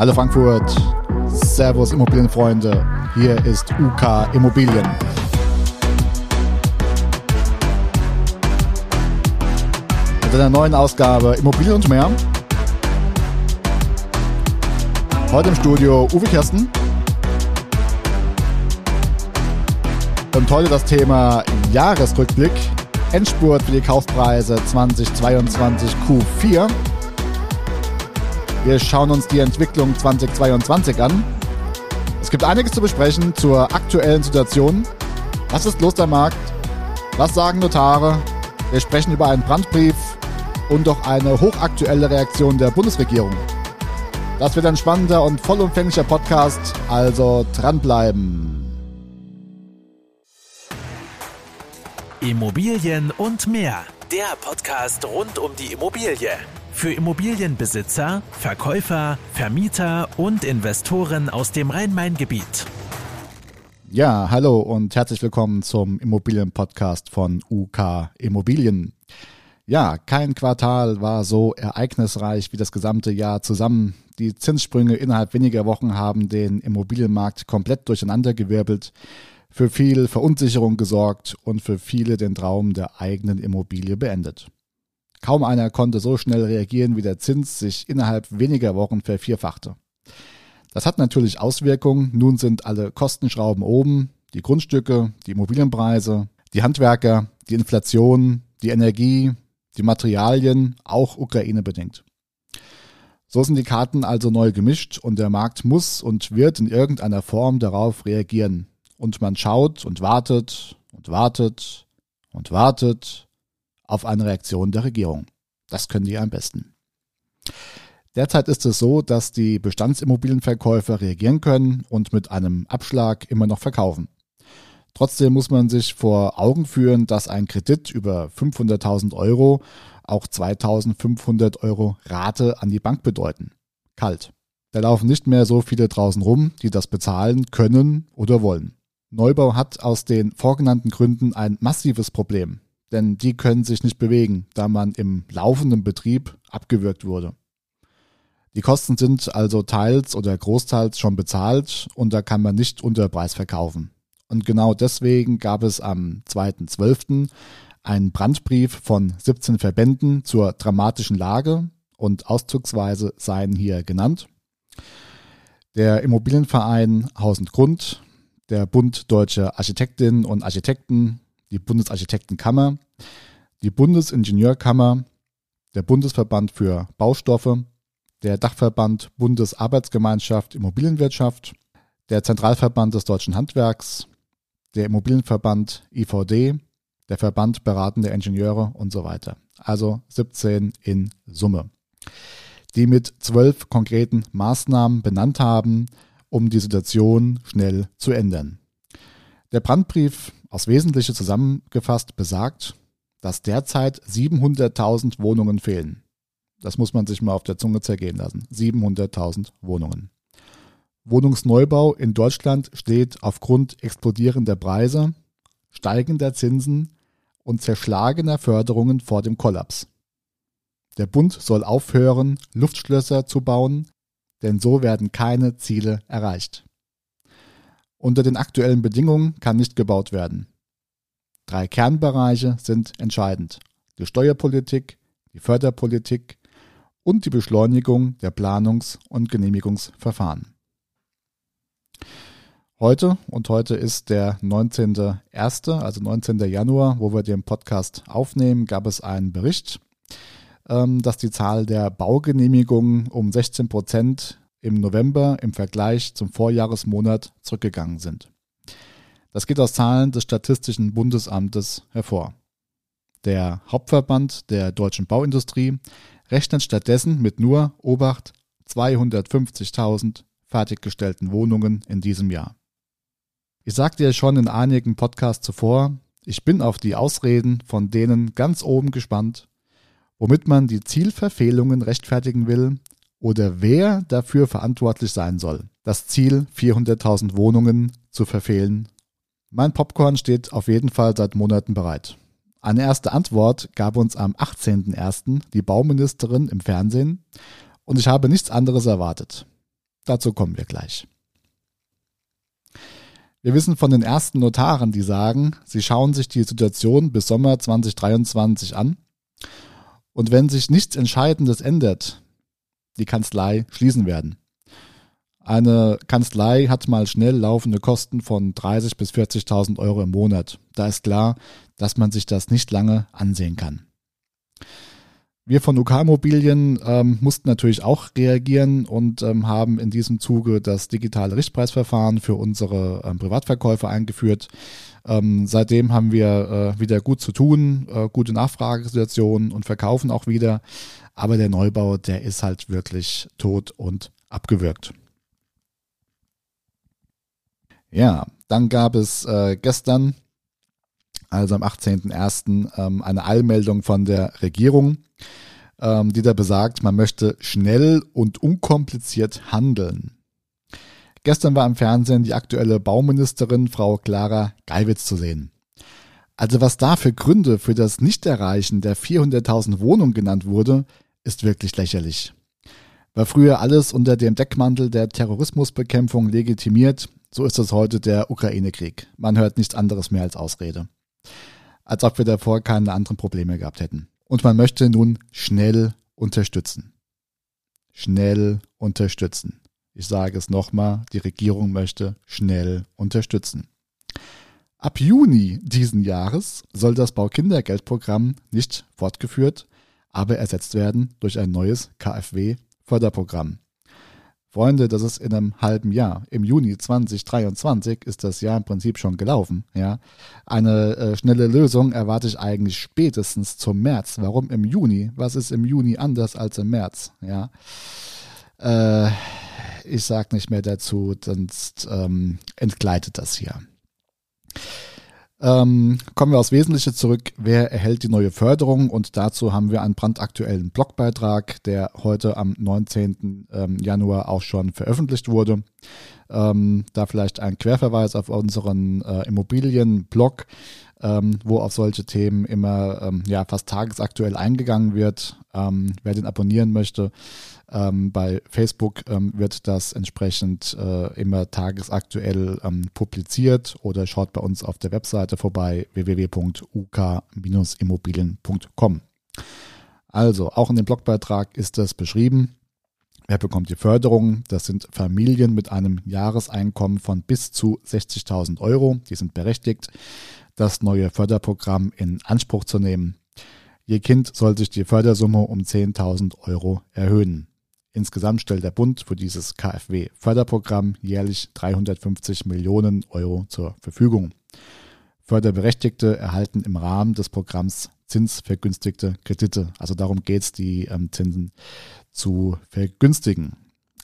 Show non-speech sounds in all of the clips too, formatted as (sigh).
Hallo Frankfurt, Servus Immobilienfreunde, hier ist UK Immobilien. Mit einer neuen Ausgabe Immobilien und mehr. Heute im Studio Uwe Kersten. Und heute das Thema Jahresrückblick, Endspurt für die Kaufpreise 2022 Q4. Wir schauen uns die Entwicklung 2022 an. Es gibt einiges zu besprechen zur aktuellen Situation. Was ist los am Markt? Was sagen Notare? Wir sprechen über einen Brandbrief und doch eine hochaktuelle Reaktion der Bundesregierung. Das wird ein spannender und vollumfänglicher Podcast, also dranbleiben. Immobilien und mehr. Der Podcast rund um die Immobilie. Für Immobilienbesitzer, Verkäufer, Vermieter und Investoren aus dem Rhein-Main-Gebiet. Ja, hallo und herzlich willkommen zum Immobilienpodcast von UK Immobilien. Ja, kein Quartal war so ereignisreich wie das gesamte Jahr zusammen. Die Zinssprünge innerhalb weniger Wochen haben den Immobilienmarkt komplett durcheinandergewirbelt, für viel Verunsicherung gesorgt und für viele den Traum der eigenen Immobilie beendet. Kaum einer konnte so schnell reagieren, wie der Zins sich innerhalb weniger Wochen vervierfachte. Das hat natürlich Auswirkungen. Nun sind alle Kostenschrauben oben, die Grundstücke, die Immobilienpreise, die Handwerker, die Inflation, die Energie, die Materialien, auch Ukraine bedingt. So sind die Karten also neu gemischt und der Markt muss und wird in irgendeiner Form darauf reagieren. Und man schaut und wartet und wartet und wartet auf eine Reaktion der Regierung. Das können die am besten. Derzeit ist es so, dass die Bestandsimmobilienverkäufer reagieren können und mit einem Abschlag immer noch verkaufen. Trotzdem muss man sich vor Augen führen, dass ein Kredit über 500.000 Euro auch 2.500 Euro Rate an die Bank bedeuten. Kalt. Da laufen nicht mehr so viele draußen rum, die das bezahlen können oder wollen. Neubau hat aus den vorgenannten Gründen ein massives Problem denn die können sich nicht bewegen, da man im laufenden Betrieb abgewürgt wurde. Die Kosten sind also teils oder großteils schon bezahlt und da kann man nicht unter Preis verkaufen. Und genau deswegen gab es am 2.12. einen Brandbrief von 17 Verbänden zur dramatischen Lage und auszugsweise seien hier genannt. Der Immobilienverein Haus und Grund, der Bund Deutscher Architektinnen und Architekten, die Bundesarchitektenkammer, die Bundesingenieurkammer, der Bundesverband für Baustoffe, der Dachverband Bundesarbeitsgemeinschaft Immobilienwirtschaft, der Zentralverband des deutschen Handwerks, der Immobilienverband IVD, der Verband beratender Ingenieure und so weiter. Also 17 in Summe, die mit zwölf konkreten Maßnahmen benannt haben, um die Situation schnell zu ändern. Der Brandbrief aus Wesentliche zusammengefasst besagt, dass derzeit 700.000 Wohnungen fehlen. Das muss man sich mal auf der Zunge zergehen lassen. 700.000 Wohnungen. Wohnungsneubau in Deutschland steht aufgrund explodierender Preise, steigender Zinsen und zerschlagener Förderungen vor dem Kollaps. Der Bund soll aufhören, Luftschlösser zu bauen, denn so werden keine Ziele erreicht. Unter den aktuellen Bedingungen kann nicht gebaut werden. Drei Kernbereiche sind entscheidend. Die Steuerpolitik, die Förderpolitik und die Beschleunigung der Planungs- und Genehmigungsverfahren. Heute, und heute ist der 19.01., also 19. Januar, wo wir den Podcast aufnehmen, gab es einen Bericht, ähm, dass die Zahl der Baugenehmigungen um 16 Prozent im November im Vergleich zum Vorjahresmonat zurückgegangen sind. Das geht aus Zahlen des Statistischen Bundesamtes hervor. Der Hauptverband der deutschen Bauindustrie rechnet stattdessen mit nur, Obacht, 250.000 fertiggestellten Wohnungen in diesem Jahr. Ich sagte ja schon in einigen Podcasts zuvor, ich bin auf die Ausreden von denen ganz oben gespannt, womit man die Zielverfehlungen rechtfertigen will oder wer dafür verantwortlich sein soll, das Ziel 400.000 Wohnungen zu verfehlen. Mein Popcorn steht auf jeden Fall seit Monaten bereit. Eine erste Antwort gab uns am 18.01. die Bauministerin im Fernsehen und ich habe nichts anderes erwartet. Dazu kommen wir gleich. Wir wissen von den ersten Notaren, die sagen, sie schauen sich die Situation bis Sommer 2023 an und wenn sich nichts Entscheidendes ändert, die Kanzlei schließen werden. Eine Kanzlei hat mal schnell laufende Kosten von 30.000 bis 40.000 Euro im Monat. Da ist klar, dass man sich das nicht lange ansehen kann. Wir von UK Immobilien ähm, mussten natürlich auch reagieren und ähm, haben in diesem Zuge das digitale Richtpreisverfahren für unsere ähm, Privatverkäufer eingeführt. Ähm, seitdem haben wir äh, wieder gut zu tun, äh, gute Nachfragesituationen und verkaufen auch wieder. Aber der Neubau, der ist halt wirklich tot und abgewürgt. Ja, dann gab es äh, gestern, also am 18.01., ähm, eine Eilmeldung von der Regierung, ähm, die da besagt, man möchte schnell und unkompliziert handeln. Gestern war im Fernsehen die aktuelle Bauministerin Frau Clara Geiwitz zu sehen. Also was da für Gründe für das Nichterreichen der 400.000 Wohnungen genannt wurde, ist wirklich lächerlich. War früher alles unter dem Deckmantel der Terrorismusbekämpfung legitimiert, so ist es heute der Ukraine-Krieg. Man hört nichts anderes mehr als Ausrede. Als ob wir davor keine anderen Probleme gehabt hätten. Und man möchte nun schnell unterstützen. Schnell unterstützen. Ich sage es nochmal, die Regierung möchte schnell unterstützen. Ab Juni diesen Jahres soll das Baukindergeldprogramm nicht fortgeführt, aber ersetzt werden durch ein neues KfW-Förderprogramm. Freunde, das ist in einem halben Jahr. Im Juni 2023 ist das Jahr im Prinzip schon gelaufen. Ja, eine äh, schnelle Lösung erwarte ich eigentlich spätestens zum März. Warum im Juni? Was ist im Juni anders als im März? Ja, äh, ich sag nicht mehr dazu, sonst ähm, entgleitet das hier. Ähm, kommen wir aufs Wesentliche zurück. Wer erhält die neue Förderung? Und dazu haben wir einen brandaktuellen Blogbeitrag, der heute am 19. Ähm, Januar auch schon veröffentlicht wurde. Ähm, da vielleicht ein Querverweis auf unseren äh, Immobilienblog, ähm, wo auf solche Themen immer ähm, ja, fast tagesaktuell eingegangen wird. Ähm, wer den abonnieren möchte, ähm, bei Facebook ähm, wird das entsprechend äh, immer tagesaktuell ähm, publiziert oder schaut bei uns auf der Webseite vorbei www.uk-immobilien.com. Also, auch in dem Blogbeitrag ist das beschrieben. Wer bekommt die Förderung? Das sind Familien mit einem Jahreseinkommen von bis zu 60.000 Euro. Die sind berechtigt, das neue Förderprogramm in Anspruch zu nehmen. Ihr Kind soll sich die Fördersumme um 10.000 Euro erhöhen. Insgesamt stellt der Bund für dieses KfW-Förderprogramm jährlich 350 Millionen Euro zur Verfügung. Förderberechtigte erhalten im Rahmen des Programms zinsvergünstigte Kredite. Also darum geht es, die ähm, Zinsen zu vergünstigen.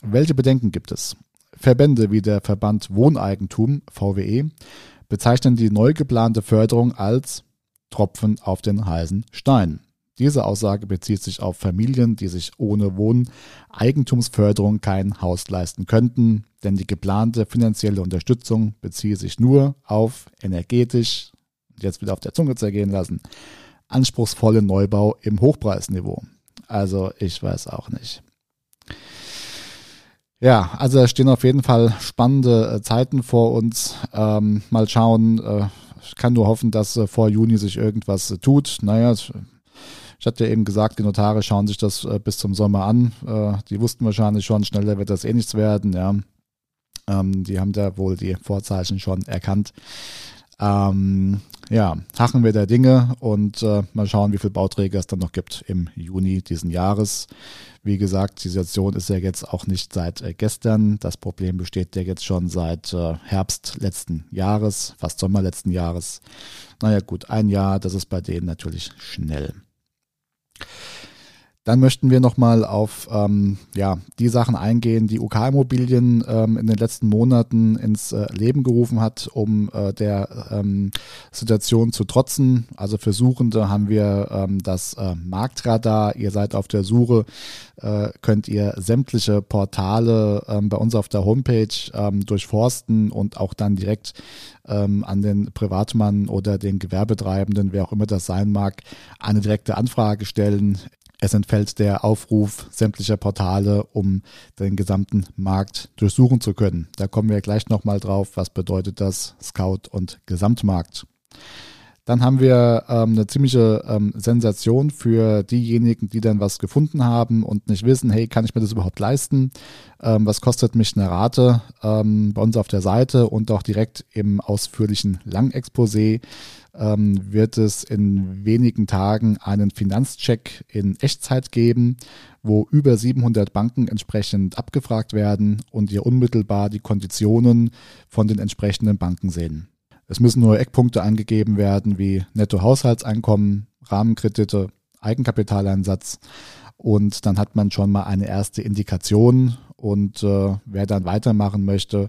Welche Bedenken gibt es? Verbände wie der Verband Wohneigentum VWE bezeichnen die neu geplante Förderung als Tropfen auf den heißen Stein. Diese Aussage bezieht sich auf Familien, die sich ohne Wohneigentumsförderung kein Haus leisten könnten, denn die geplante finanzielle Unterstützung beziehe sich nur auf energetisch, jetzt wieder auf der Zunge zergehen lassen, anspruchsvolle Neubau im Hochpreisniveau. Also ich weiß auch nicht. Ja, also da stehen auf jeden Fall spannende äh, Zeiten vor uns. Ähm, mal schauen. Äh, ich kann nur hoffen, dass äh, vor Juni sich irgendwas äh, tut. Naja, ich hatte ja eben gesagt, die Notare schauen sich das bis zum Sommer an. Die wussten wahrscheinlich schon, schneller wird das eh nichts werden. Ja. Ähm, die haben da wohl die Vorzeichen schon erkannt. Ähm, ja, hachen wir der Dinge und äh, mal schauen, wie viele Bauträger es dann noch gibt im Juni diesen Jahres. Wie gesagt, die Situation ist ja jetzt auch nicht seit äh, gestern. Das Problem besteht ja jetzt schon seit äh, Herbst letzten Jahres, fast Sommer letzten Jahres. Naja gut, ein Jahr, das ist bei denen natürlich schnell. Dann möchten wir nochmal auf ähm, ja, die Sachen eingehen, die UK Immobilien ähm, in den letzten Monaten ins äh, Leben gerufen hat, um äh, der ähm, Situation zu trotzen. Also für Suchende haben wir ähm, das äh, Marktradar. Ihr seid auf der Suche, äh, könnt ihr sämtliche Portale ähm, bei uns auf der Homepage ähm, durchforsten und auch dann direkt ähm, an den Privatmann oder den Gewerbetreibenden, wer auch immer das sein mag, eine direkte Anfrage stellen. Es entfällt der Aufruf sämtlicher Portale, um den gesamten Markt durchsuchen zu können. Da kommen wir gleich nochmal drauf. Was bedeutet das Scout und Gesamtmarkt? Dann haben wir ähm, eine ziemliche ähm, Sensation für diejenigen, die dann was gefunden haben und nicht wissen, hey, kann ich mir das überhaupt leisten? Ähm, was kostet mich eine Rate? Ähm, bei uns auf der Seite und auch direkt im ausführlichen Langexposé ähm, wird es in wenigen Tagen einen Finanzcheck in Echtzeit geben, wo über 700 Banken entsprechend abgefragt werden und ihr unmittelbar die Konditionen von den entsprechenden Banken sehen. Es müssen nur Eckpunkte angegeben werden wie Nettohaushaltseinkommen, Rahmenkredite, Eigenkapitaleinsatz und dann hat man schon mal eine erste Indikation und äh, wer dann weitermachen möchte,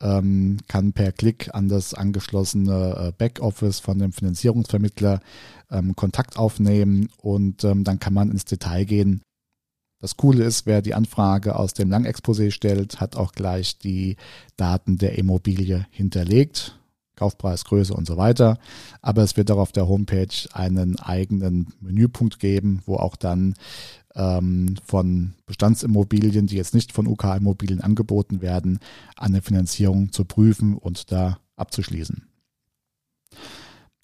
ähm, kann per Klick an das angeschlossene äh, Backoffice von dem Finanzierungsvermittler ähm, Kontakt aufnehmen und ähm, dann kann man ins Detail gehen. Das Coole ist, wer die Anfrage aus dem Langexposé stellt, hat auch gleich die Daten der Immobilie hinterlegt. Kaufpreis, Größe und so weiter. Aber es wird auch auf der Homepage einen eigenen Menüpunkt geben, wo auch dann ähm, von Bestandsimmobilien, die jetzt nicht von UK-Immobilien angeboten werden, eine Finanzierung zu prüfen und da abzuschließen.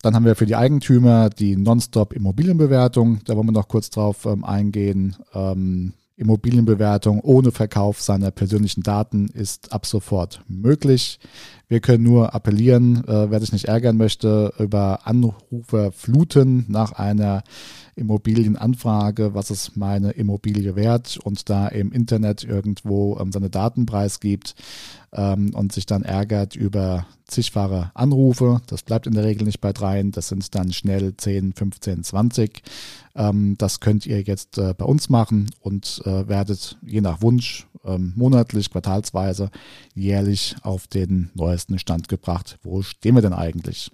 Dann haben wir für die Eigentümer die Non-Stop-Immobilienbewertung. Da wollen wir noch kurz drauf ähm, eingehen. Ähm, Immobilienbewertung ohne Verkauf seiner persönlichen Daten ist ab sofort möglich. Wir können nur appellieren, äh, wer sich nicht ärgern möchte, über Anrufe fluten nach einer Immobilienanfrage, was ist meine Immobilie wert und da im Internet irgendwo ähm, seine Daten preisgibt ähm, und sich dann ärgert über zigfache Anrufe. Das bleibt in der Regel nicht bei dreien, das sind dann schnell 10, 15, 20. Ähm, das könnt ihr jetzt äh, bei uns machen und äh, werdet je nach Wunsch ähm, monatlich, quartalsweise, jährlich auf den neuesten Stand gebracht. Wo stehen wir denn eigentlich?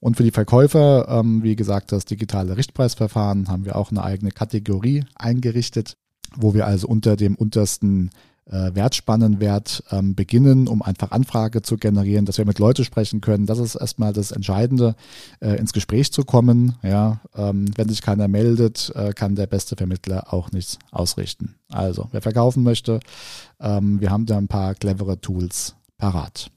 Und für die Verkäufer, ähm, wie gesagt, das digitale Richtpreisverfahren haben wir auch eine eigene Kategorie eingerichtet, wo wir also unter dem untersten äh, Wertspannenwert ähm, beginnen, um einfach Anfrage zu generieren, dass wir mit Leuten sprechen können. Das ist erstmal das Entscheidende, äh, ins Gespräch zu kommen. Ja, ähm, wenn sich keiner meldet, äh, kann der beste Vermittler auch nichts ausrichten. Also, wer verkaufen möchte, ähm, wir haben da ein paar clevere Tools parat.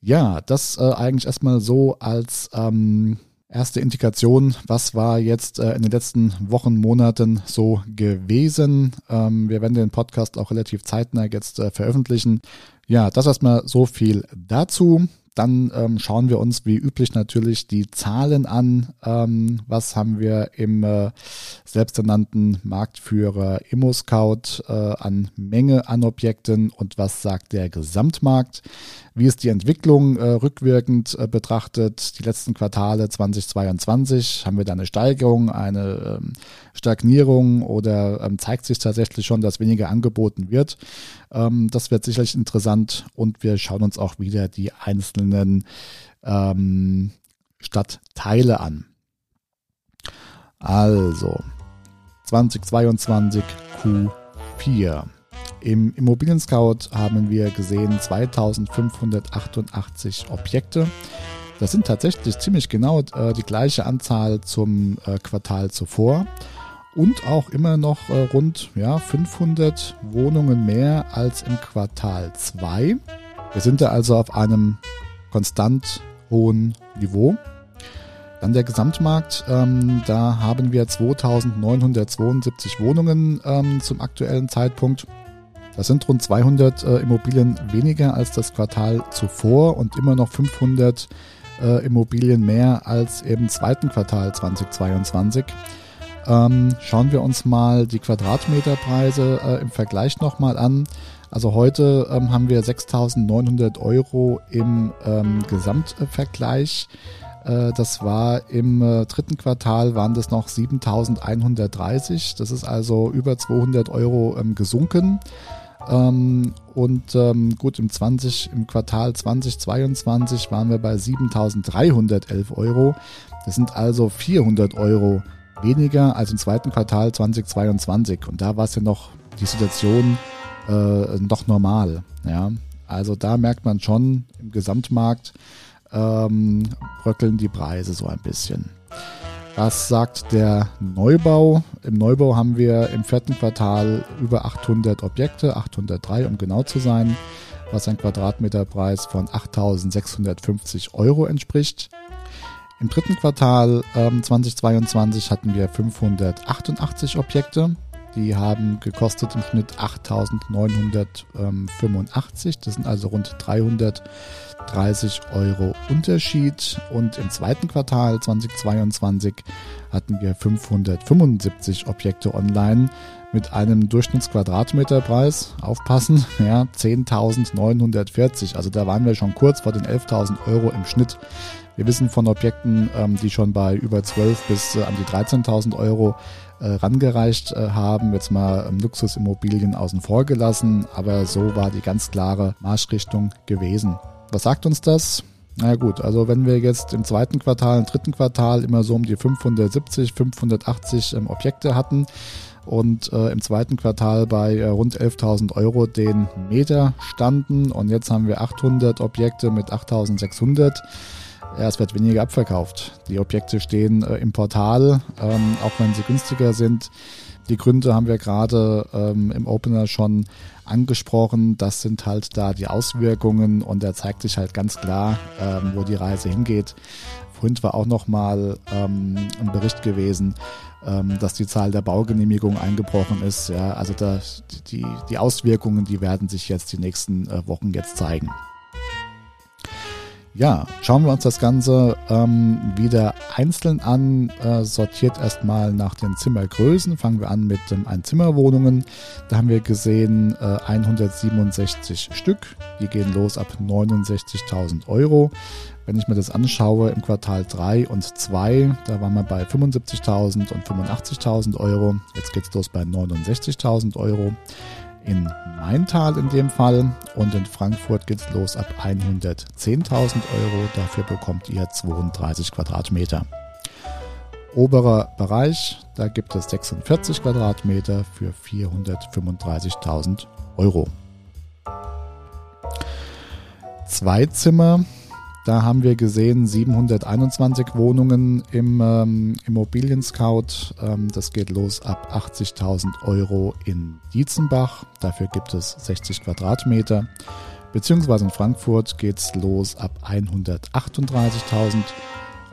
Ja, das äh, eigentlich erstmal so als ähm, erste Indikation, was war jetzt äh, in den letzten Wochen, Monaten so gewesen. Ähm, wir werden den Podcast auch relativ zeitnah jetzt äh, veröffentlichen. Ja, das erstmal so viel dazu. Dann ähm, schauen wir uns wie üblich natürlich die Zahlen an. Ähm, was haben wir im äh, selbsternannten Marktführer ImmoScout äh, an Menge an Objekten und was sagt der Gesamtmarkt? Wie ist die Entwicklung äh, rückwirkend äh, betrachtet? Die letzten Quartale 2022, haben wir da eine Steigerung, eine ähm, Stagnierung oder ähm, zeigt sich tatsächlich schon, dass weniger angeboten wird? Ähm, das wird sicherlich interessant und wir schauen uns auch wieder die einzelnen ähm, Stadtteile an. Also 2022 Q4. Im Immobilien Scout haben wir gesehen 2588 Objekte. Das sind tatsächlich ziemlich genau äh, die gleiche Anzahl zum äh, Quartal zuvor und auch immer noch äh, rund ja, 500 Wohnungen mehr als im Quartal 2. Wir sind da also auf einem konstant hohen Niveau. Dann der Gesamtmarkt, ähm, da haben wir 2972 Wohnungen ähm, zum aktuellen Zeitpunkt. Das sind rund 200 äh, Immobilien weniger als das Quartal zuvor und immer noch 500 äh, Immobilien mehr als im zweiten Quartal 2022. Ähm, schauen wir uns mal die Quadratmeterpreise äh, im Vergleich nochmal an. Also heute ähm, haben wir 6.900 Euro im ähm, Gesamtvergleich. Äh, das war im äh, dritten Quartal waren das noch 7.130. Das ist also über 200 Euro ähm, gesunken. Ähm, und ähm, gut, im 20, im Quartal 2022 waren wir bei 7.311 Euro. Das sind also 400 Euro weniger als im zweiten Quartal 2022. Und da war es ja noch die Situation äh, noch normal. Ja? Also da merkt man schon im Gesamtmarkt ähm, bröckeln die Preise so ein bisschen. Was sagt der Neubau? Im Neubau haben wir im vierten Quartal über 800 Objekte, 803 um genau zu sein, was ein Quadratmeterpreis von 8.650 Euro entspricht. Im dritten Quartal ähm, 2022 hatten wir 588 Objekte. Die haben gekostet im Schnitt 8.985. Das sind also rund 300 30 Euro Unterschied. Und im zweiten Quartal 2022 hatten wir 575 Objekte online mit einem Durchschnittsquadratmeterpreis, aufpassen, (laughs) ja, 10.940. Also da waren wir schon kurz vor den 11.000 Euro im Schnitt. Wir wissen von Objekten, ähm, die schon bei über 12 bis äh, an die 13.000 Euro äh, rangereicht äh, haben. Jetzt mal ähm, Luxusimmobilien außen vor gelassen, aber so war die ganz klare Marschrichtung gewesen. Was sagt uns das? Na ja, gut, also wenn wir jetzt im zweiten Quartal, im dritten Quartal immer so um die 570, 580 ähm, Objekte hatten und äh, im zweiten Quartal bei äh, rund 11.000 Euro den Meter standen und jetzt haben wir 800 Objekte mit 8.600. Ja, es wird weniger abverkauft. Die Objekte stehen äh, im Portal, ähm, auch wenn sie günstiger sind. Die Gründe haben wir gerade ähm, im Opener schon angesprochen. Das sind halt da die Auswirkungen und da zeigt sich halt ganz klar, ähm, wo die Reise hingeht. Vorhin war auch nochmal ähm, ein Bericht gewesen, ähm, dass die Zahl der Baugenehmigungen eingebrochen ist. Ja, also da, die, die Auswirkungen, die werden sich jetzt die nächsten äh, Wochen jetzt zeigen. Ja, schauen wir uns das Ganze ähm, wieder einzeln an. Äh, sortiert erstmal nach den Zimmergrößen. Fangen wir an mit ähm, Einzimmerwohnungen. Da haben wir gesehen äh, 167 Stück. Die gehen los ab 69.000 Euro. Wenn ich mir das anschaue im Quartal 3 und 2, da waren wir bei 75.000 und 85.000 Euro. Jetzt geht's los bei 69.000 Euro in Maintal in dem Fall und in Frankfurt geht es los ab 110.000 Euro. Dafür bekommt ihr 32 Quadratmeter. Oberer Bereich, da gibt es 46 Quadratmeter für 435.000 Euro. Zwei Zimmer da haben wir gesehen 721 Wohnungen im ähm, Immobilien Scout. Ähm, das geht los ab 80.000 Euro in Dietzenbach. Dafür gibt es 60 Quadratmeter. Beziehungsweise in Frankfurt geht es los ab 138.000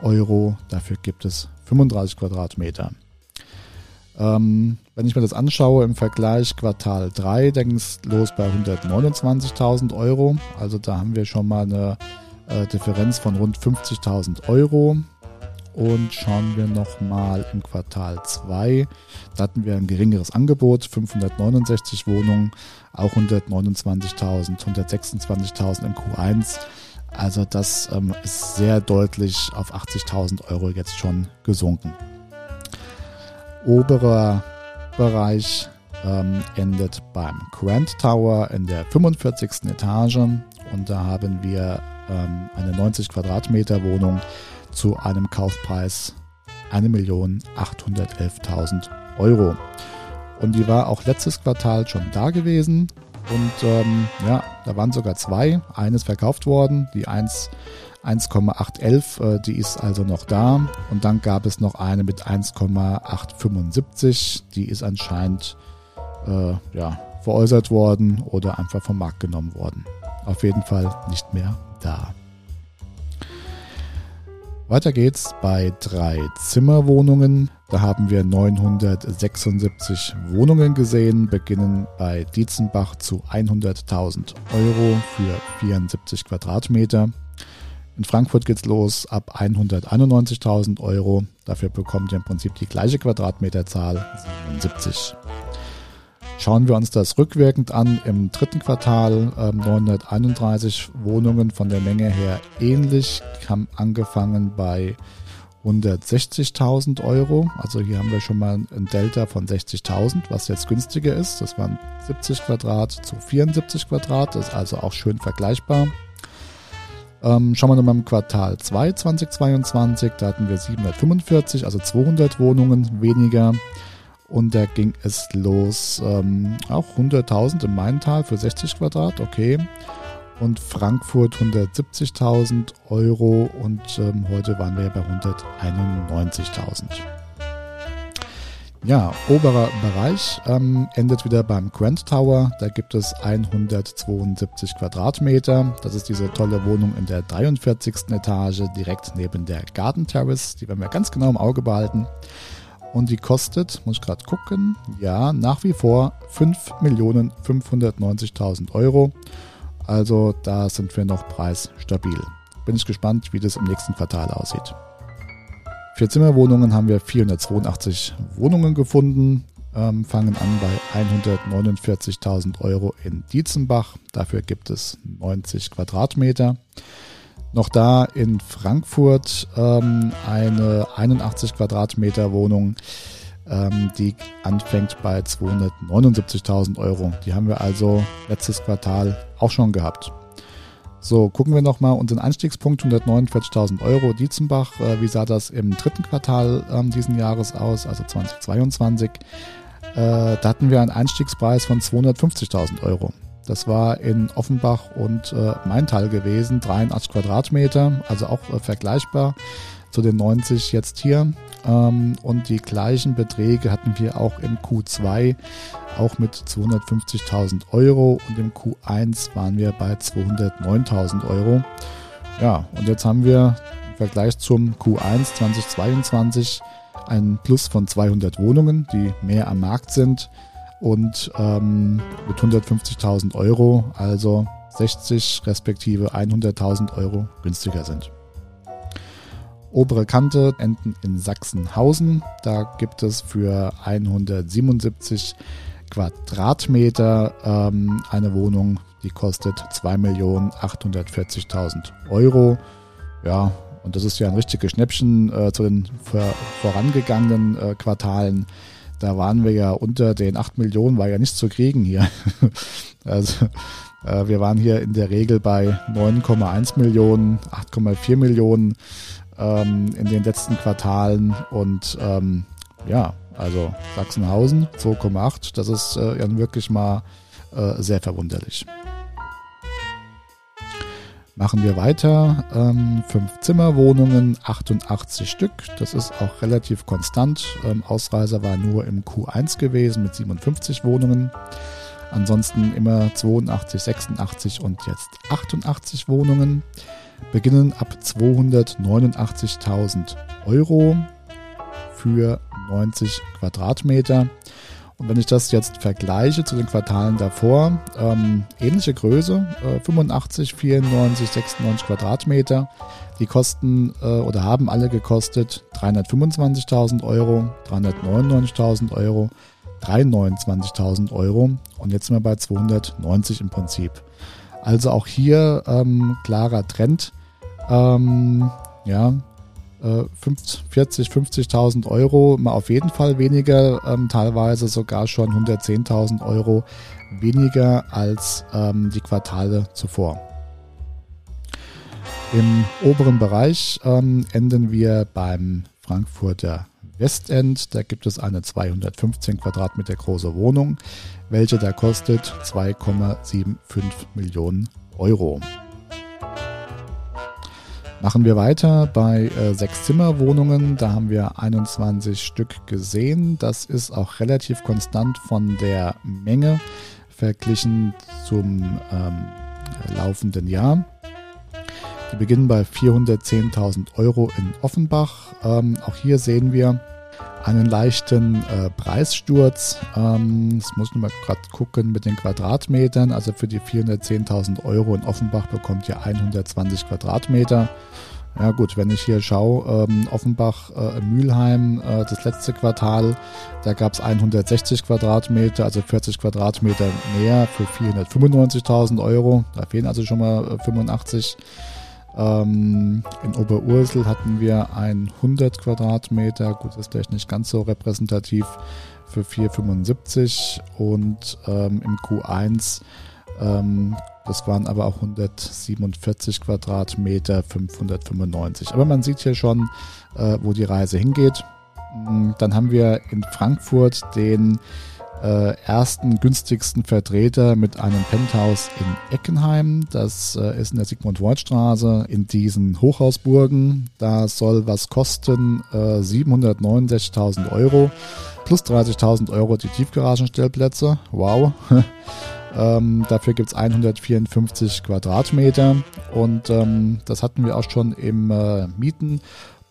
Euro. Dafür gibt es 35 Quadratmeter. Ähm, wenn ich mir das anschaue im Vergleich Quartal 3, dann ging es los bei 129.000 Euro. Also da haben wir schon mal eine äh, Differenz von rund 50.000 Euro. Und schauen wir nochmal im Quartal 2. Da hatten wir ein geringeres Angebot, 569 Wohnungen, auch 129.000, 126.000 im Q1. Also das ähm, ist sehr deutlich auf 80.000 Euro jetzt schon gesunken. Oberer Bereich ähm, endet beim Grand Tower in der 45. Etage und da haben wir ähm, eine 90 Quadratmeter Wohnung zu einem Kaufpreis 1.811.000 Euro. Und die war auch letztes Quartal schon da gewesen. Und ähm, ja, da waren sogar zwei. Eines verkauft worden, die 1 1,811, äh, die ist also noch da. Und dann gab es noch eine mit 1,875, die ist anscheinend äh, ja, veräußert worden oder einfach vom Markt genommen worden. Auf jeden Fall nicht mehr da. Weiter geht's bei drei Zimmerwohnungen. Da haben wir 976 Wohnungen gesehen, beginnen bei Dietzenbach zu 100.000 Euro für 74 Quadratmeter. In Frankfurt geht's los ab 191.000 Euro. Dafür bekommt ihr im Prinzip die gleiche Quadratmeterzahl, 77. Schauen wir uns das rückwirkend an, im dritten Quartal äh, 931 Wohnungen von der Menge her ähnlich, haben angefangen bei 160.000 Euro. Also hier haben wir schon mal ein Delta von 60.000, was jetzt günstiger ist. Das waren 70 Quadrat zu 74 Quadrat, das ist also auch schön vergleichbar. Ähm, schauen wir nochmal im Quartal 2 2022, da hatten wir 745, also 200 Wohnungen weniger. Und da ging es los, ähm, auch 100.000 im Maintal für 60 Quadrat, okay. und Frankfurt 170.000 Euro und ähm, heute waren wir bei 191.000. Ja, oberer Bereich ähm, endet wieder beim Grand Tower. Da gibt es 172 Quadratmeter. Das ist diese tolle Wohnung in der 43. Etage, direkt neben der Garden Terrace. Die werden wir ganz genau im Auge behalten. Und die kostet, muss ich gerade gucken, ja, nach wie vor 5.590.000 Euro. Also da sind wir noch preisstabil. Bin ich gespannt, wie das im nächsten Quartal aussieht. Vier Zimmerwohnungen haben wir 482 Wohnungen gefunden, ähm, fangen an bei 149.000 Euro in Dietzenbach. Dafür gibt es 90 Quadratmeter. Noch da in Frankfurt ähm, eine 81 Quadratmeter Wohnung, ähm, die anfängt bei 279.000 Euro. Die haben wir also letztes Quartal auch schon gehabt. So, gucken wir nochmal unseren Einstiegspunkt, 149.000 Euro, Dietzenbach. Äh, wie sah das im dritten Quartal ähm, diesen Jahres aus, also 2022? Äh, da hatten wir einen Einstiegspreis von 250.000 Euro. Das war in Offenbach und äh, Maintal gewesen, 83 Quadratmeter, also auch äh, vergleichbar zu den 90 jetzt hier. Ähm, und die gleichen Beträge hatten wir auch im Q2, auch mit 250.000 Euro und im Q1 waren wir bei 209.000 Euro. Ja, und jetzt haben wir im Vergleich zum Q1 2022 ein Plus von 200 Wohnungen, die mehr am Markt sind und ähm, mit 150.000 Euro, also 60 respektive 100.000 Euro günstiger sind. Obere Kante enden in Sachsenhausen. Da gibt es für 177 Quadratmeter ähm, eine Wohnung, die kostet 2.840.000 Euro. Ja, und das ist ja ein richtiges Schnäppchen äh, zu den vor, vorangegangenen äh, Quartalen. Da waren wir ja unter den 8 Millionen, war ja nichts zu kriegen hier. (laughs) also äh, wir waren hier in der Regel bei 9,1 Millionen, 8,4 Millionen ähm, in den letzten Quartalen und ähm, ja, also Sachsenhausen 2,8, das ist äh, ja wirklich mal äh, sehr verwunderlich. Machen wir weiter. Ähm, fünf Zimmerwohnungen, 88 Stück. Das ist auch relativ konstant. Ähm, Ausreißer war nur im Q1 gewesen mit 57 Wohnungen. Ansonsten immer 82, 86 und jetzt 88 Wohnungen beginnen ab 289.000 Euro für 90 Quadratmeter. Und wenn ich das jetzt vergleiche zu den Quartalen davor, ähm, ähnliche Größe, äh, 85, 94, 96 Quadratmeter. Die kosten äh, oder haben alle gekostet 325.000 Euro, 399.000 Euro, 329.000 Euro und jetzt sind wir bei 290 im Prinzip. Also auch hier ähm, klarer Trend. Ähm, ja, äh, 50, 40, 50.000 Euro, mal auf jeden Fall weniger, ähm, teilweise sogar schon 110.000 Euro weniger als ähm, die Quartale zuvor. Im oberen Bereich ähm, enden wir beim Frankfurter Westend. Da gibt es eine 215 Quadratmeter große Wohnung, welche da kostet 2,75 Millionen Euro. Machen wir weiter bei äh, sechs Zimmerwohnungen. Da haben wir 21 Stück gesehen. Das ist auch relativ konstant von der Menge verglichen zum ähm, laufenden Jahr. Die beginnen bei 410.000 Euro in Offenbach. Ähm, auch hier sehen wir einen leichten äh, Preissturz. Ähm, das muss ich mal gerade gucken mit den Quadratmetern. Also für die 410.000 Euro in Offenbach bekommt ihr 120 Quadratmeter. Ja gut, wenn ich hier schaue, ähm, Offenbach, äh, Mülheim, äh, das letzte Quartal, da gab es 160 Quadratmeter, also 40 Quadratmeter mehr für 495.000 Euro. Da fehlen also schon mal äh, 85 ähm, in Oberursel hatten wir ein 100 Quadratmeter, gut, ist vielleicht nicht ganz so repräsentativ, für 4,75 und ähm, im Q1, ähm, das waren aber auch 147 Quadratmeter, 595. Aber man sieht hier schon, äh, wo die Reise hingeht. Mm, dann haben wir in Frankfurt den äh, ersten günstigsten Vertreter mit einem Penthouse in Eckenheim. Das äh, ist in der Sigmund-Freud-Straße in diesen Hochhausburgen. Da soll was kosten äh, 769.000 Euro plus 30.000 Euro die Tiefgaragenstellplätze. Wow. (laughs) Ähm, dafür gibt es 154 Quadratmeter und ähm, das hatten wir auch schon im äh, Mieten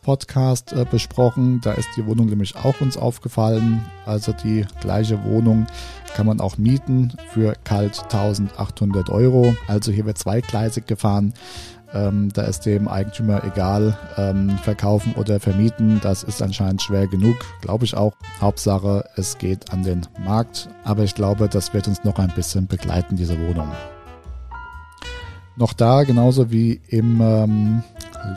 Podcast äh, besprochen. Da ist die Wohnung nämlich auch uns aufgefallen. Also die gleiche Wohnung kann man auch mieten für kalt 1800 Euro. Also hier wird zweigleisig gefahren. Ähm, da ist dem Eigentümer egal, ähm, verkaufen oder vermieten. Das ist anscheinend schwer genug, glaube ich auch. Hauptsache, es geht an den Markt. Aber ich glaube, das wird uns noch ein bisschen begleiten, diese Wohnung. Noch da, genauso wie im ähm,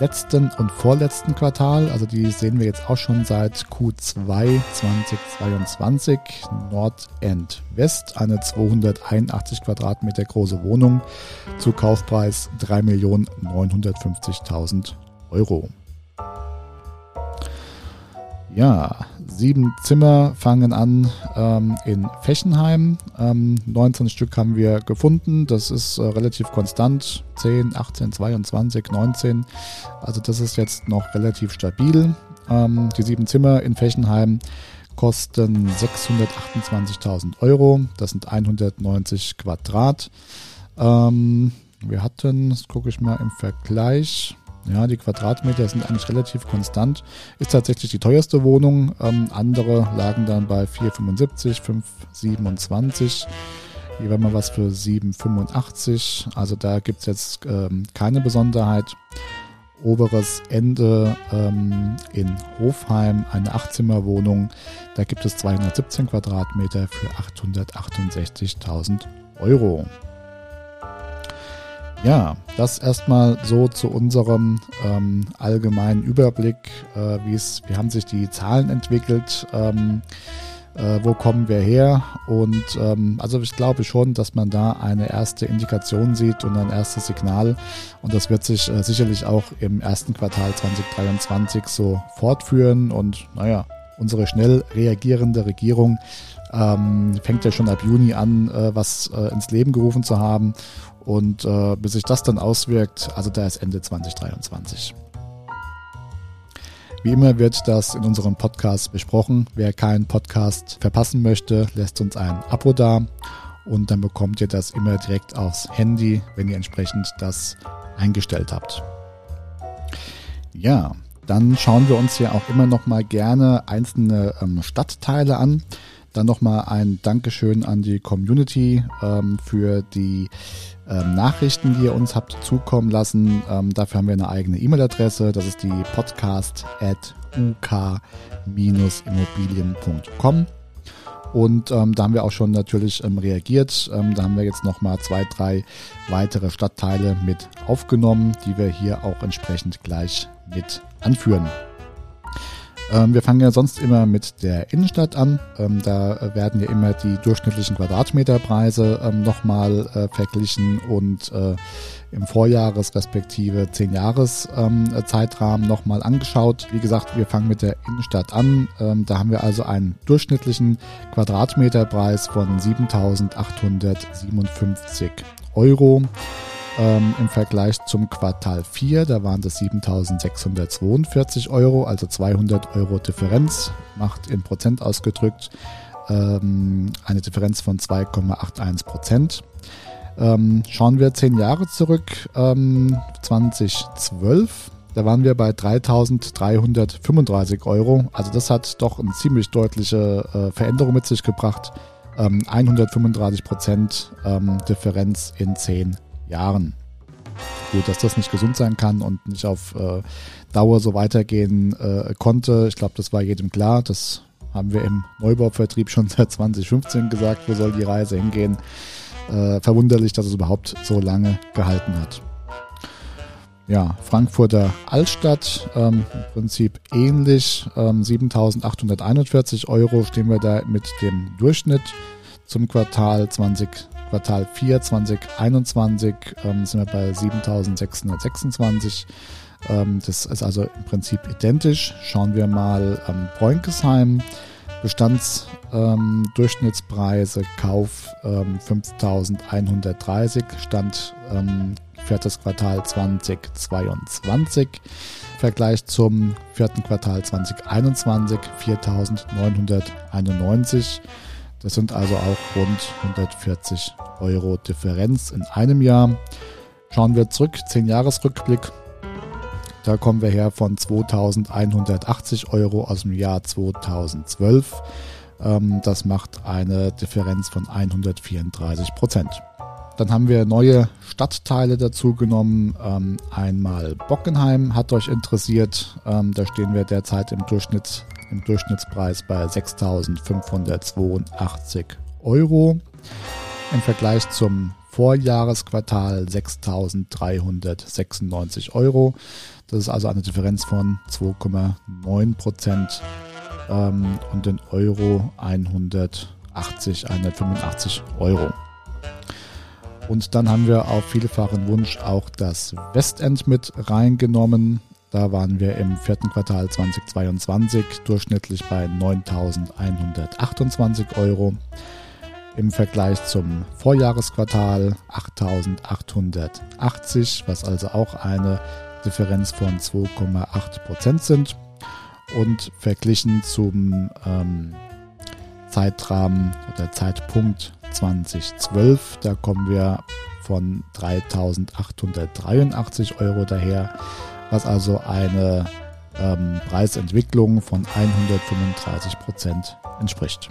letzten und vorletzten Quartal. Also die sehen wir jetzt auch schon seit Q2 2022. Nordend West, eine 281 Quadratmeter große Wohnung zu Kaufpreis 3.950.000 Euro. Ja, sieben Zimmer fangen an ähm, in Fechenheim. Ähm, 19 Stück haben wir gefunden. Das ist äh, relativ konstant. 10, 18, 22, 19. Also das ist jetzt noch relativ stabil. Ähm, die sieben Zimmer in Fechenheim kosten 628.000 Euro. Das sind 190 Quadrat. Ähm, wir hatten, das gucke ich mal im Vergleich. Ja, die Quadratmeter sind eigentlich relativ konstant. Ist tatsächlich die teuerste Wohnung. Ähm, andere lagen dann bei 4,75, 5,27. Hier war mal was für 7,85. Also da gibt es jetzt ähm, keine Besonderheit. Oberes Ende ähm, in Hofheim, eine Achtzimmerwohnung. Da gibt es 217 Quadratmeter für 868.000 Euro. Ja, das erstmal so zu unserem ähm, allgemeinen Überblick, äh, wie es, wie haben sich die Zahlen entwickelt, ähm, äh, wo kommen wir her? Und ähm, also ich glaube schon, dass man da eine erste Indikation sieht und ein erstes Signal. Und das wird sich äh, sicherlich auch im ersten Quartal 2023 so fortführen. Und naja, unsere schnell reagierende Regierung ähm, fängt ja schon ab Juni an, äh, was äh, ins Leben gerufen zu haben und äh, bis sich das dann auswirkt, also da ist Ende 2023. Wie immer wird das in unserem Podcast besprochen. Wer keinen Podcast verpassen möchte, lässt uns ein Abo da und dann bekommt ihr das immer direkt aufs Handy, wenn ihr entsprechend das eingestellt habt. Ja, dann schauen wir uns ja auch immer noch mal gerne einzelne ähm, Stadtteile an. Dann nochmal ein Dankeschön an die Community ähm, für die ähm, Nachrichten, die ihr uns habt zukommen lassen. Ähm, dafür haben wir eine eigene E-Mail-Adresse. Das ist die podcast at uk-immobilien.com. Und ähm, da haben wir auch schon natürlich ähm, reagiert. Ähm, da haben wir jetzt nochmal zwei, drei weitere Stadtteile mit aufgenommen, die wir hier auch entsprechend gleich mit anführen. Ähm, wir fangen ja sonst immer mit der Innenstadt an. Ähm, da werden ja immer die durchschnittlichen Quadratmeterpreise ähm, nochmal äh, verglichen und äh, im Vorjahres respektive 10 Jahres ähm, Zeitrahmen nochmal angeschaut. Wie gesagt, wir fangen mit der Innenstadt an. Ähm, da haben wir also einen durchschnittlichen Quadratmeterpreis von 7.857 Euro ähm, im Vergleich zum Quartal 4. Da waren das 7.642 Euro, also 200 Euro Differenz, macht in Prozent ausgedrückt ähm, eine Differenz von 2,81 Prozent. Ähm, schauen wir zehn Jahre zurück, 2012. Ähm, da waren wir bei 3.335 Euro. Also das hat doch eine ziemlich deutliche äh, Veränderung mit sich gebracht. 135 ähm, Prozent ähm, Differenz in zehn Jahren. Gut, dass das nicht gesund sein kann und nicht auf äh, Dauer so weitergehen äh, konnte. Ich glaube, das war jedem klar. Das haben wir im Neubauvertrieb schon (laughs) seit 2015 gesagt, wo soll die Reise hingehen. Äh, verwunderlich, dass es überhaupt so lange gehalten hat. Ja, Frankfurter Altstadt, ähm, im Prinzip ähnlich. Ähm, 7.841 Euro stehen wir da mit dem Durchschnitt zum Quartal 20 Quartal 4 2021 ähm, sind wir bei 7626. Ähm, das ist also im Prinzip identisch. Schauen wir mal ähm, Bräunkesheim. Bestandsquadratmeter Ähm, Kauf ähm, 5.130 Stand ähm, viertes Quartal 2022. Vergleich zum vierten Quartal 2021 4.991. Das sind also auch rund 140 Euro Differenz in einem Jahr. Schauen wir zurück, 10 Jahresrückblick. Da kommen wir her von 2180 Euro aus dem Jahr 2012. Ähm, das macht eine Differenz von 134 Prozent. Dann haben wir neue Stadtteile dazu genommen. Ähm, einmal Bockenheim hat euch interessiert. Ähm, da stehen wir derzeit im, Durchschnitt, im Durchschnittspreis bei 6.582 Euro. Im Vergleich zum Vorjahresquartal 6.396 Euro. Das ist also eine Differenz von 2,9 Prozent ähm, und in Euro 180, 185 Euro. Und dann haben wir auf vielfachen Wunsch auch das Westend mit reingenommen. Da waren wir im vierten Quartal 2022 durchschnittlich bei 9.128 Euro. Im Vergleich zum Vorjahresquartal 8.880, was also auch eine Differenz von 2,8 Prozent sind. Und verglichen zum ähm, Zeitrahmen oder Zeitpunkt 2012, da kommen wir von 3.883 Euro daher, was also eine ähm, Preisentwicklung von 135 Prozent entspricht.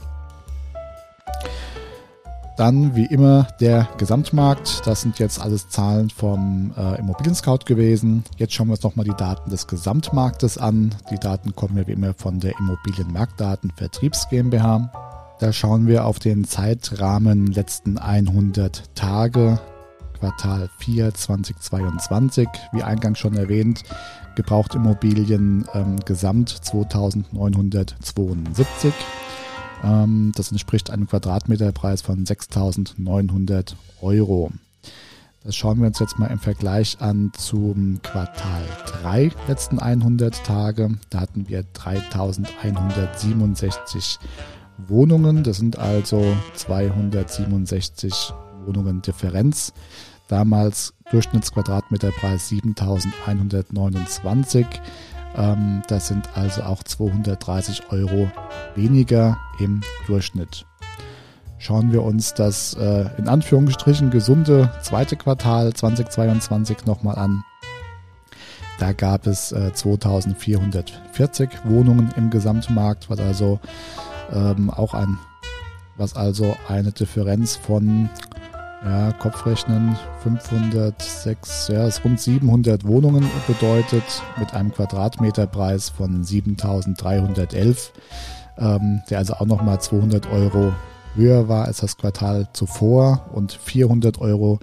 Dann wie immer der Gesamtmarkt. Das sind jetzt alles Zahlen vom äh, Immobilien Scout gewesen. Jetzt schauen wir uns nochmal die Daten des Gesamtmarktes an. Die Daten kommen ja wie immer von der Immobilienmarktdaten Vertriebs GmbH. Da schauen wir auf den Zeitrahmen letzten 100 Tage, Quartal 4 2022. Wie eingangs schon erwähnt, Gebrauchtimmobilien ähm, gesamt 2972. Ähm, das entspricht einem Quadratmeterpreis von 6.900 Euro. Das schauen wir uns jetzt mal im Vergleich an zum Quartal 3 letzten 100 Tage. Da hatten wir 3.167 Wohnungen. Das sind also 267 Wohnungen Differenz. Damals Durchschnittsquadratmeterpreis 7.129. Ähm, das sind also auch 230 Euro weniger im Durchschnitt. Schauen wir uns das äh, in Anführungsstrichen gesunde zweite Quartal 2022 nochmal an. Da gab es äh, 2440 Wohnungen im Gesamtmarkt, was also ähm, auch ein, was also eine Differenz von ja, Kopfrechnen 506, ja, ist rund 700 Wohnungen bedeutet mit einem Quadratmeterpreis von 7311, ähm, der also auch nochmal 200 Euro höher war als das Quartal zuvor und 400 Euro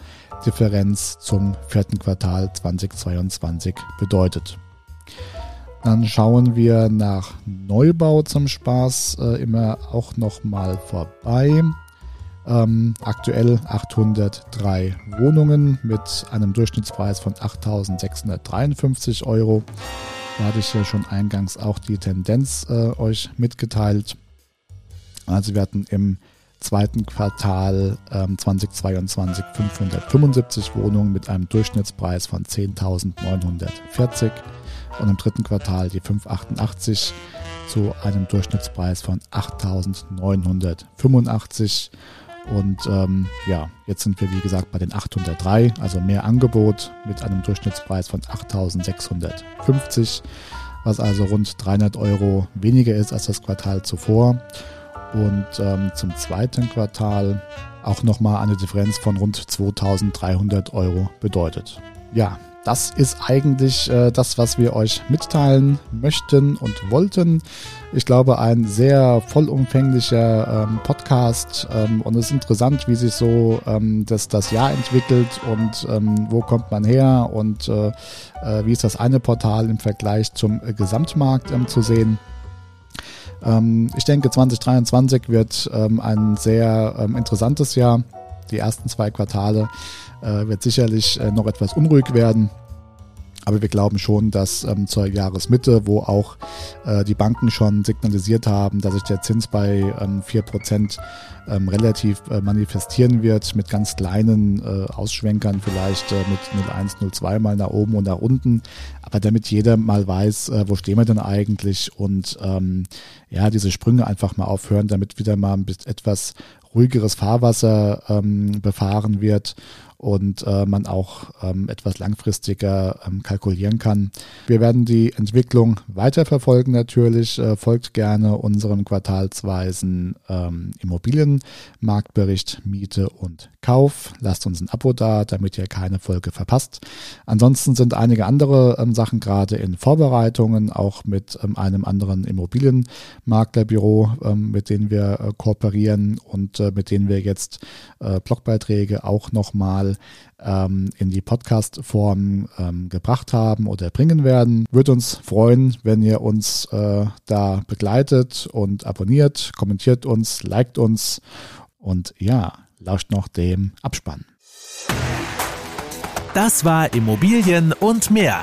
Differenz zum vierten Quartal 2022 bedeutet. Dann schauen wir nach Neubau zum Spaß äh, immer auch nochmal vorbei. Ähm, aktuell 803 Wohnungen mit einem Durchschnittspreis von 8.653 Euro. Da hatte ich ja schon eingangs auch die Tendenz äh, euch mitgeteilt. Also wir hatten im zweiten Quartal ähm, 2022 575 Wohnungen mit einem Durchschnittspreis von 10.940 und im dritten Quartal die 588 zu einem Durchschnittspreis von 8.985 und ähm, ja, jetzt sind wir wie gesagt bei den 803, also mehr Angebot mit einem Durchschnittspreis von 8650, was also rund 300 Euro weniger ist als das Quartal zuvor. Und ähm, zum zweiten Quartal auch nochmal eine Differenz von rund 2300 Euro bedeutet. Ja, das ist eigentlich äh, das, was wir euch mitteilen möchten und wollten. Ich glaube, ein sehr vollumfänglicher ähm, Podcast ähm, und es ist interessant, wie sich so ähm, das, das Jahr entwickelt und ähm, wo kommt man her und äh, äh, wie ist das eine Portal im Vergleich zum äh, Gesamtmarkt ähm, zu sehen. Ähm, ich denke, 2023 wird ähm, ein sehr interessantes Jahr. Die ersten zwei Quartale wird sicherlich äh, noch etwas unruhig werden. Aber wir glauben schon, dass ähm, zur Jahresmitte, wo auch äh, die Banken schon signalisiert haben, dass sich der Zins bei ähm, 4% ähm, relativ äh, manifestieren wird, mit ganz kleinen äh, Ausschwenkern vielleicht äh, mit 0,1, 0,2 mal nach oben und nach unten. Aber damit jeder mal weiß, äh, wo stehen wir denn eigentlich und ähm, ja, diese Sprünge einfach mal aufhören, damit wieder mal ein bisschen etwas ruhigeres Fahrwasser ähm, befahren wird und äh, man auch ähm, etwas langfristiger ähm, kalkulieren kann. Wir werden die Entwicklung weiterverfolgen natürlich. Äh, folgt gerne unserem quartalsweisen ähm, Immobilienmarktbericht Miete und Kauf. Lasst uns ein Abo da, damit ihr keine Folge verpasst. Ansonsten sind einige andere ähm, Sachen gerade in Vorbereitungen, auch mit ähm, einem anderen Immobilienmaklerbüro, ähm, mit denen wir äh, kooperieren und äh, mit denen wir jetzt äh, Blogbeiträge auch nochmal ähm, in die Podcast-Form ähm, gebracht haben oder bringen werden. Würde uns freuen, wenn ihr uns äh, da begleitet und abonniert, kommentiert uns, liked uns und ja, lauscht noch dem Abspann. Das war Immobilien und mehr.